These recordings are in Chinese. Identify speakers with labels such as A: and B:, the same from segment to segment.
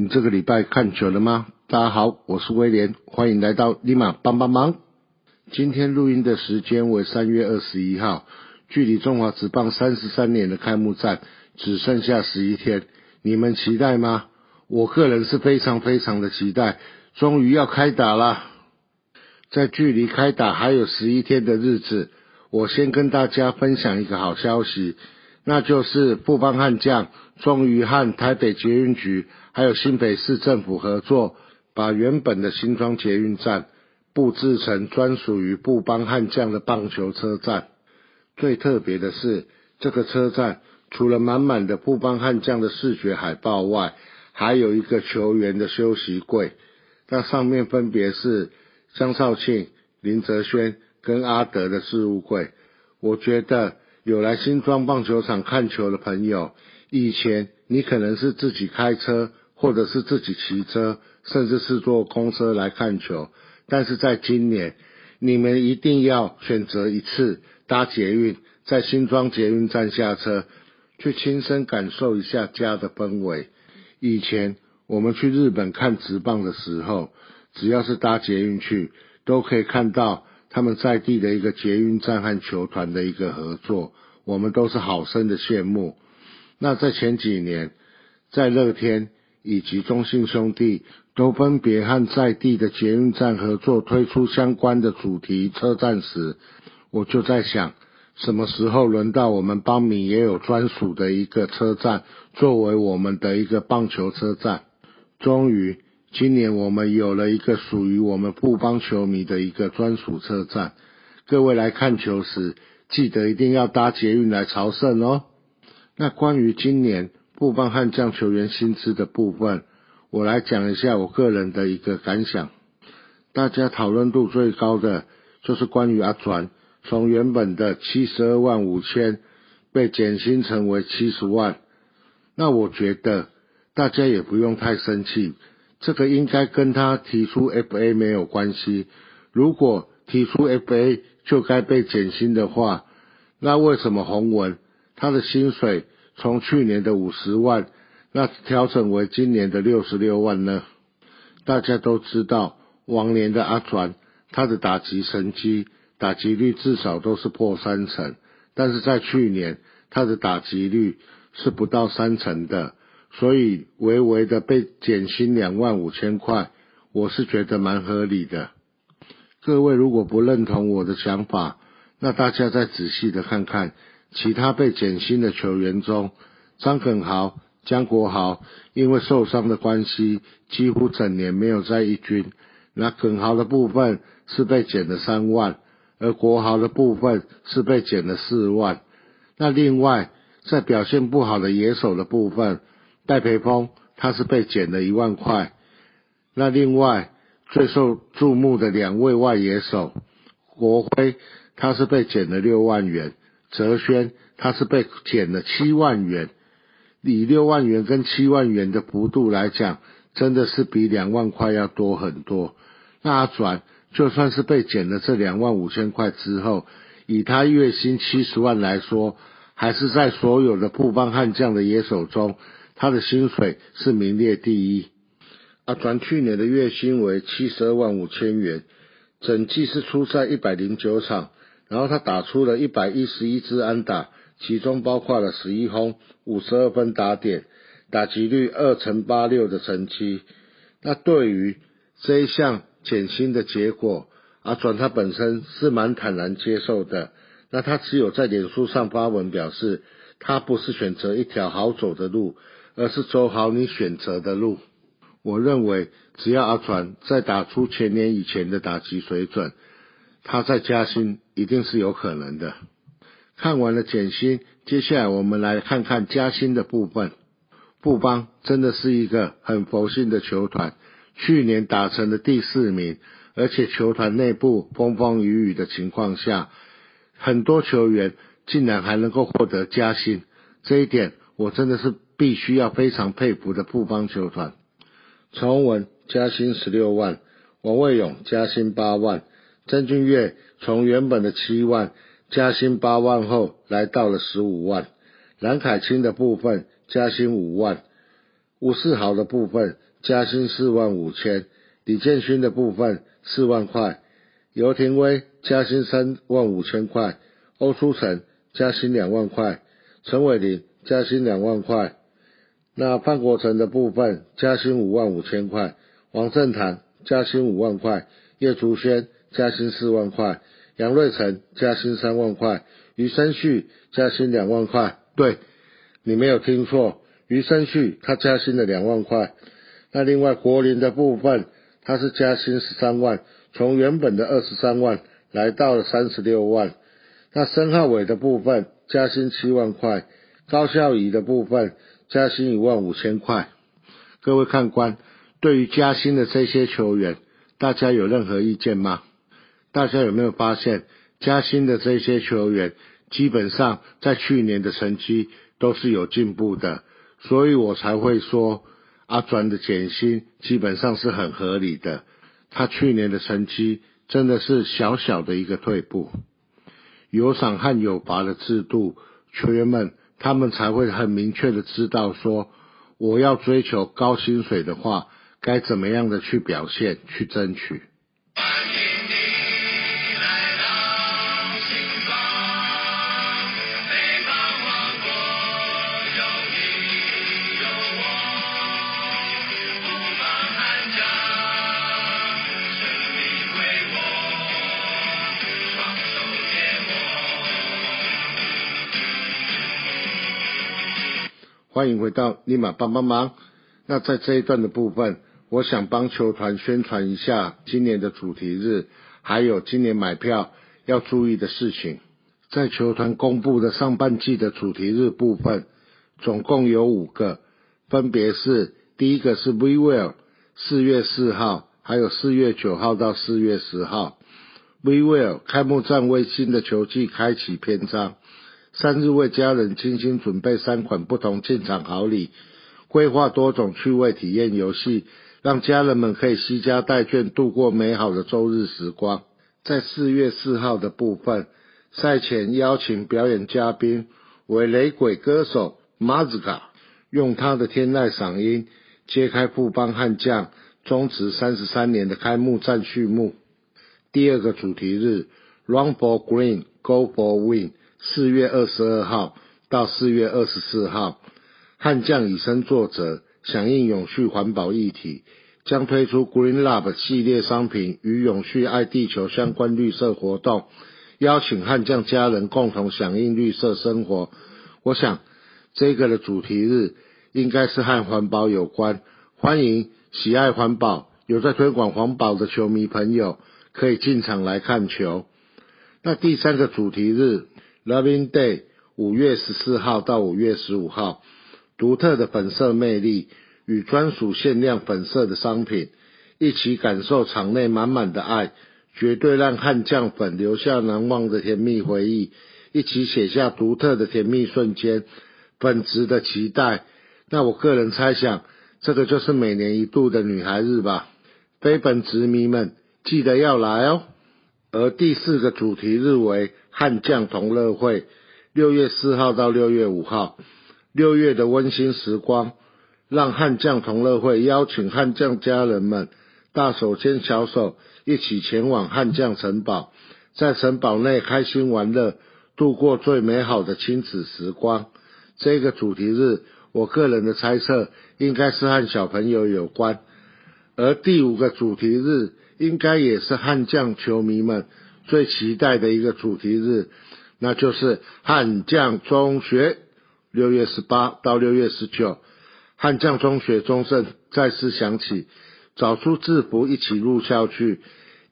A: 你这个礼拜看球了吗？大家好，我是威廉，欢迎来到立马帮帮忙。今天录音的时间为三月二十一号，距离中华职棒三十三年的开幕战只剩下十一天，你们期待吗？我个人是非常非常的期待，终于要开打了。在距离开打还有十一天的日子，我先跟大家分享一个好消息。那就是富邦悍将终于和台北捷运局还有新北市政府合作，把原本的新庄捷运站布置成专属于布邦悍将的棒球车站。最特别的是，这个车站除了满满的布邦悍将的视觉海报外，还有一个球员的休息柜，那上面分别是江少庆、林哲轩跟阿德的置物柜。我觉得。有来新庄棒球场看球的朋友，以前你可能是自己开车，或者是自己骑车，甚至是坐公车来看球。但是在今年，你们一定要选择一次搭捷运，在新庄捷运站下车，去亲身感受一下家的氛围。以前我们去日本看直棒的时候，只要是搭捷运去，都可以看到。他们在地的一个捷运站和球团的一个合作，我们都是好生的羡慕。那在前几年，在乐天以及中信兄弟都分别和在地的捷运站合作推出相关的主题车站时，我就在想，什么时候轮到我们邦民也有专属的一个车站，作为我们的一个棒球车站？终于。今年我们有了一个属于我们布邦球迷的一个专属车站，各位来看球时，记得一定要搭捷运来朝圣哦。那关于今年布邦悍将球员薪资的部分，我来讲一下我个人的一个感想。大家讨论度最高的就是关于阿转从原本的七十二万五千被减薪成为七十万，那我觉得大家也不用太生气。这个应该跟他提出 FA 没有关系。如果提出 FA 就该被减薪的话，那为什么洪文他的薪水从去年的五十万，那调整为今年的六十六万呢？大家都知道，往年的阿传他的打击成绩、打击率至少都是破三成，但是在去年他的打击率是不到三成的。所以微微的被减薪两万五千块，我是觉得蛮合理的。各位如果不认同我的想法，那大家再仔细的看看其他被减薪的球员中，张耿豪、江国豪因为受伤的关系，几乎整年没有在一军。那耿豪的部分是被减了三万，而国豪的部分是被减了四万。那另外在表现不好的野手的部分。戴培峰他是被减了一万块，那另外最受注目的两位外野手，国辉他是被减了六万元，泽轩他是被减了七万元，以六万元跟七万元的幅度来讲，真的是比两万块要多很多。那阿转就算是被减了这两万五千块之后，以他月薪七十万来说，还是在所有的布邦悍将的野手中。他的薪水是名列第一，阿传去年的月薪为七十二万五千元，整季是出赛一百零九场，然后他打出了一百一十一支安打，其中包括了十一轰、五十二分打点，打击率二乘八六的成绩。那对于这一项减薪的结果，阿传他本身是蛮坦然接受的。那他只有在脸书上发文表示，他不是选择一条好走的路。而是走好你选择的路。我认为，只要阿传再打出前年以前的打击水准，他再加薪一定是有可能的。看完了减薪，接下来我们来看看加薪的部分。布邦真的是一个很佛性的球团，去年打成了第四名，而且球团内部风风雨雨的情况下，很多球员竟然还能够获得加薪，这一点我真的是。必须要非常佩服的布邦球团，崇文加薪十六万，王卫勇加薪八万，曾俊岳从原本的七万加薪八万后来到了十五万，蓝凯清的部分加薪五万，吴世豪的部分加薪四万五千，李建勋的部分四万块，尤廷威加薪三万五千块，欧书成加薪两万块，陈伟霆加薪两万块。那范国成的部分加薪五万五千块，王振堂加薪五万块，叶竹轩加薪四万块，杨瑞成加薪三万块，余生旭加薪两万块。对，你没有听错，余生旭他加薪了两万块。那另外国林的部分，他是加薪十三万，从原本的二十三万来到了三十六万。那申浩伟的部分加薪七万块，高孝仪的部分。加薪一万五千块，各位看官，对于加薪的这些球员，大家有任何意见吗？大家有没有发现，加薪的这些球员，基本上在去年的成绩都是有进步的，所以我才会说阿转的减薪基本上是很合理的。他去年的成绩真的是小小的一个退步，有赏和有罚的制度，球员们。他们才会很明确的知道说，我要追求高薪水的话，该怎么样的去表现，去争取。欢迎回到立马帮帮忙。那在这一段的部分，我想帮球团宣传一下今年的主题日，还有今年买票要注意的事情。在球团公布的上半季的主题日部分，总共有五个，分别是第一个是 We Will，四月四号，还有四月九号到四月十号。We Will 开幕战为新的球季开启篇章。三日为家人精心准备三款不同进场好礼，规划多种趣味体验游戏，让家人们可以惜家带眷度过美好的周日时光。在四月四号的部分，赛前邀请表演嘉宾为雷鬼歌手 Mazga，用他的天籁嗓音揭开富邦悍将终止三十三年的开幕战序幕。第二个主题日，Run for Green, Go for Win。四月二十二号到四月二十四号，悍将以身作则，响应永续环保议题，将推出 Green Love 系列商品与永续爱地球相关绿色活动，邀请悍将家人共同响应绿色生活。我想这个的主题日应该是和环保有关，欢迎喜爱环保、有在推广环保的球迷朋友可以进场来看球。那第三个主题日。Loving Day，五月十四号到五月十五号，独特的粉色魅力与专属限量粉色的商品，一起感受场内满满的爱，绝对让悍将粉留下难忘的甜蜜回忆，一起写下独特的甜蜜瞬间，粉值得期待。那我个人猜想，这个就是每年一度的女孩日吧。非本直迷们记得要来哦。而第四个主题日为。悍将同乐会，六月四号到六月五号，六月的温馨时光，让悍将同乐会邀请悍将家人们大手牵小手，一起前往悍将城堡，在城堡内开心玩乐，度过最美好的亲子时光。这个主题日，我个人的猜测应该是和小朋友有关，而第五个主题日，应该也是悍将球迷们。最期待的一个主题日，那就是悍将中学，六月十八到六月十九，悍将中学钟声再次响起，找出制服一起入校去，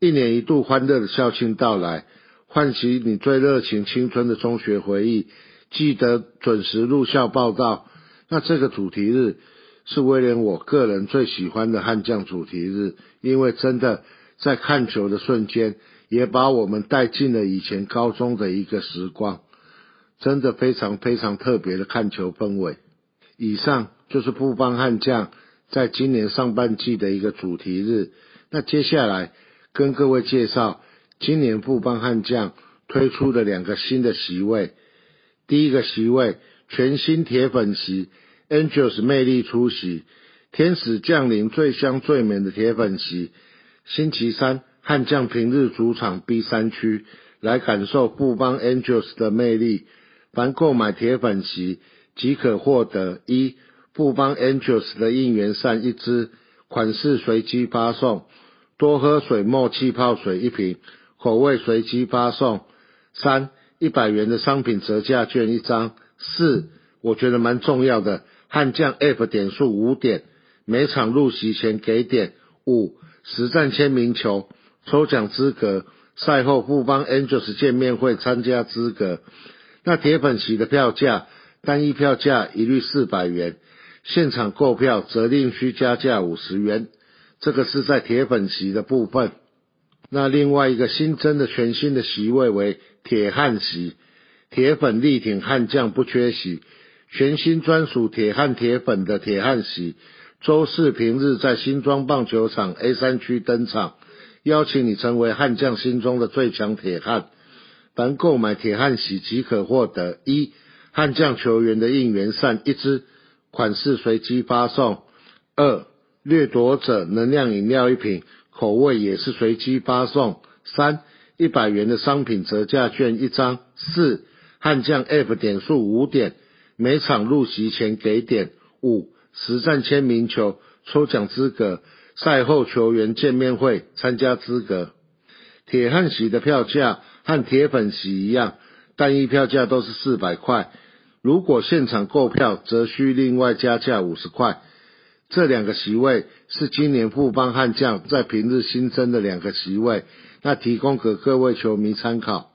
A: 一年一度欢乐的校庆到来，唤起你最热情青春的中学回忆，记得准时入校报道。那这个主题日是威廉我个人最喜欢的悍将主题日，因为真的在看球的瞬间。也把我们带进了以前高中的一个时光，真的非常非常特别的看球氛围。以上就是布邦悍将在今年上半季的一个主题日。那接下来跟各位介绍今年布邦悍将推出的两个新的席位。第一个席位全新铁粉席，Angels 魅力出席，天使降临最香最美的铁粉席。星期三，悍将平日主场 B 三区，来感受富邦 Angels 的魅力。凡购买铁粉席，即可获得一富邦 Angels 的应援扇一支，款式随机发送；多喝水墨气泡水一瓶，口味随机发送。三一百元的商品折价券一张。四，我觉得蛮重要的，悍将 App 点数五点，每场入席前给点。五，实战签名球抽奖资格，赛后富邦 Angels 见面会参加资格。那铁粉席的票价，单一票价一律四百元，现场购票则另需加价五十元。这个是在铁粉席的部分。那另外一个新增的全新的席位为铁汉席。铁粉力挺悍将不缺席，全新专属铁汉铁粉的铁汉席，周四平日在新庄棒球场 A 三区登场，邀请你成为悍将心中的最强铁汉。凡购买铁汉席即可获得一悍将球员的应援扇一支，款式随机发送；二掠夺者能量饮料一瓶，口味也是随机发送；三一百元的商品折价券一张；四。悍将 F 点数五点，每场入席前给点。五实战签名球抽奖资格，赛后球员见面会参加资格。铁汉席的票价和铁粉席一样，单一票价都是四百块。如果现场购票，则需另外加价五十块。这两个席位是今年富邦悍将在平日新增的两个席位，那提供给各位球迷参考。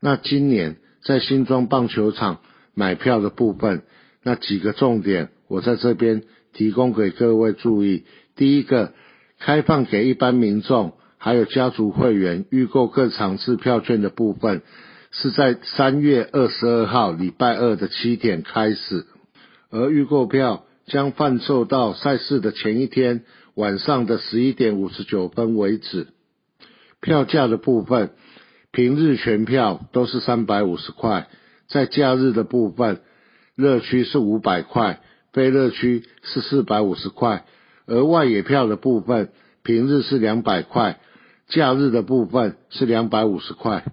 A: 那今年。在新庄棒球场买票的部分，那几个重点，我在这边提供给各位注意。第一个，开放给一般民众还有家族会员预购各场次票券的部分，是在三月二十二号礼拜二的七点开始，而预购票将贩售到赛事的前一天晚上的十一点五十九分为止。票价的部分。平日全票都是三百五十块，在假日的部分，热区是五百块，非热区是四百五十块。而外野票的部分，平日是两百块，假日的部分是两百五十块。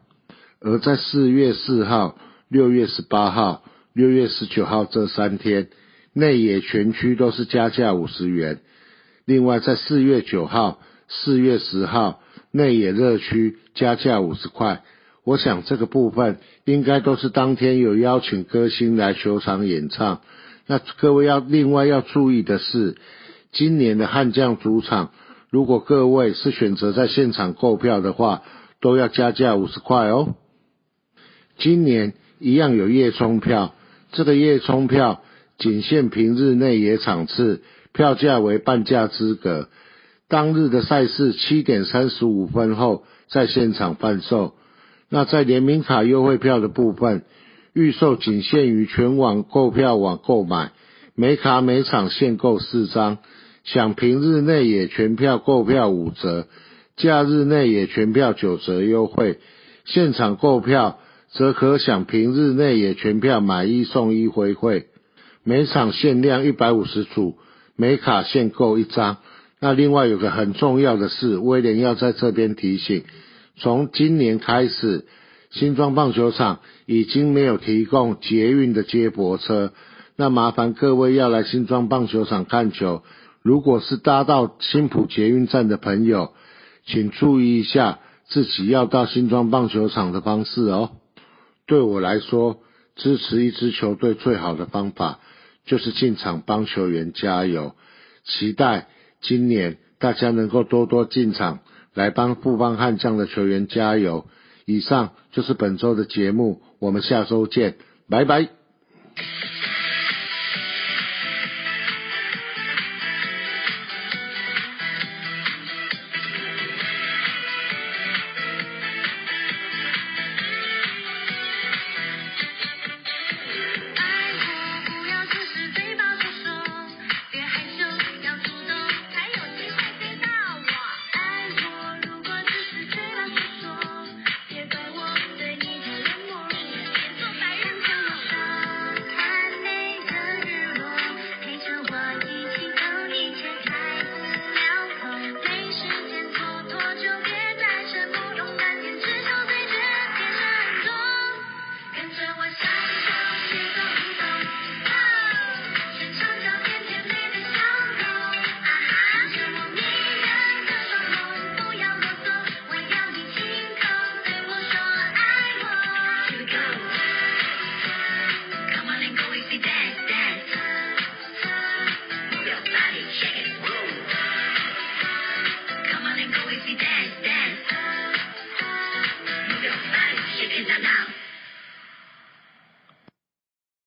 A: 而在四月四号、六月十八号、六月十九号这三天，内野全区都是加价五十元。另外，在四月九号、四月十号。内野热区加价五十块，我想这个部分应该都是当天有邀请歌星来球场演唱。那各位要另外要注意的是，今年的悍将主场，如果各位是选择在现场购票的话，都要加价五十块哦。今年一样有夜冲票，这个夜冲票仅限平日内野场次，票价为半价资格。当日的赛事七点三十五分后在现场贩售。那在联名卡优惠票的部分，预售仅限于全网购票网购买，每卡每场限购四张，享平日内也全票购票五折，假日内也全票九折优惠。现场购票则可享平日内也全票买一送一回馈，每场限量一百五十组，每卡限购一张。那另外有个很重要的事，威廉要在这边提醒：从今年开始，新庄棒球场已经没有提供捷运的接驳车。那麻烦各位要来新庄棒球场看球，如果是搭到新浦捷运站的朋友，请注意一下自己要到新庄棒球场的方式哦。对我来说，支持一支球队最好的方法就是进场帮球员加油，期待。今年大家能够多多进场来帮富邦悍将的球员加油。以上就是本周的节目，我们下周见，拜拜。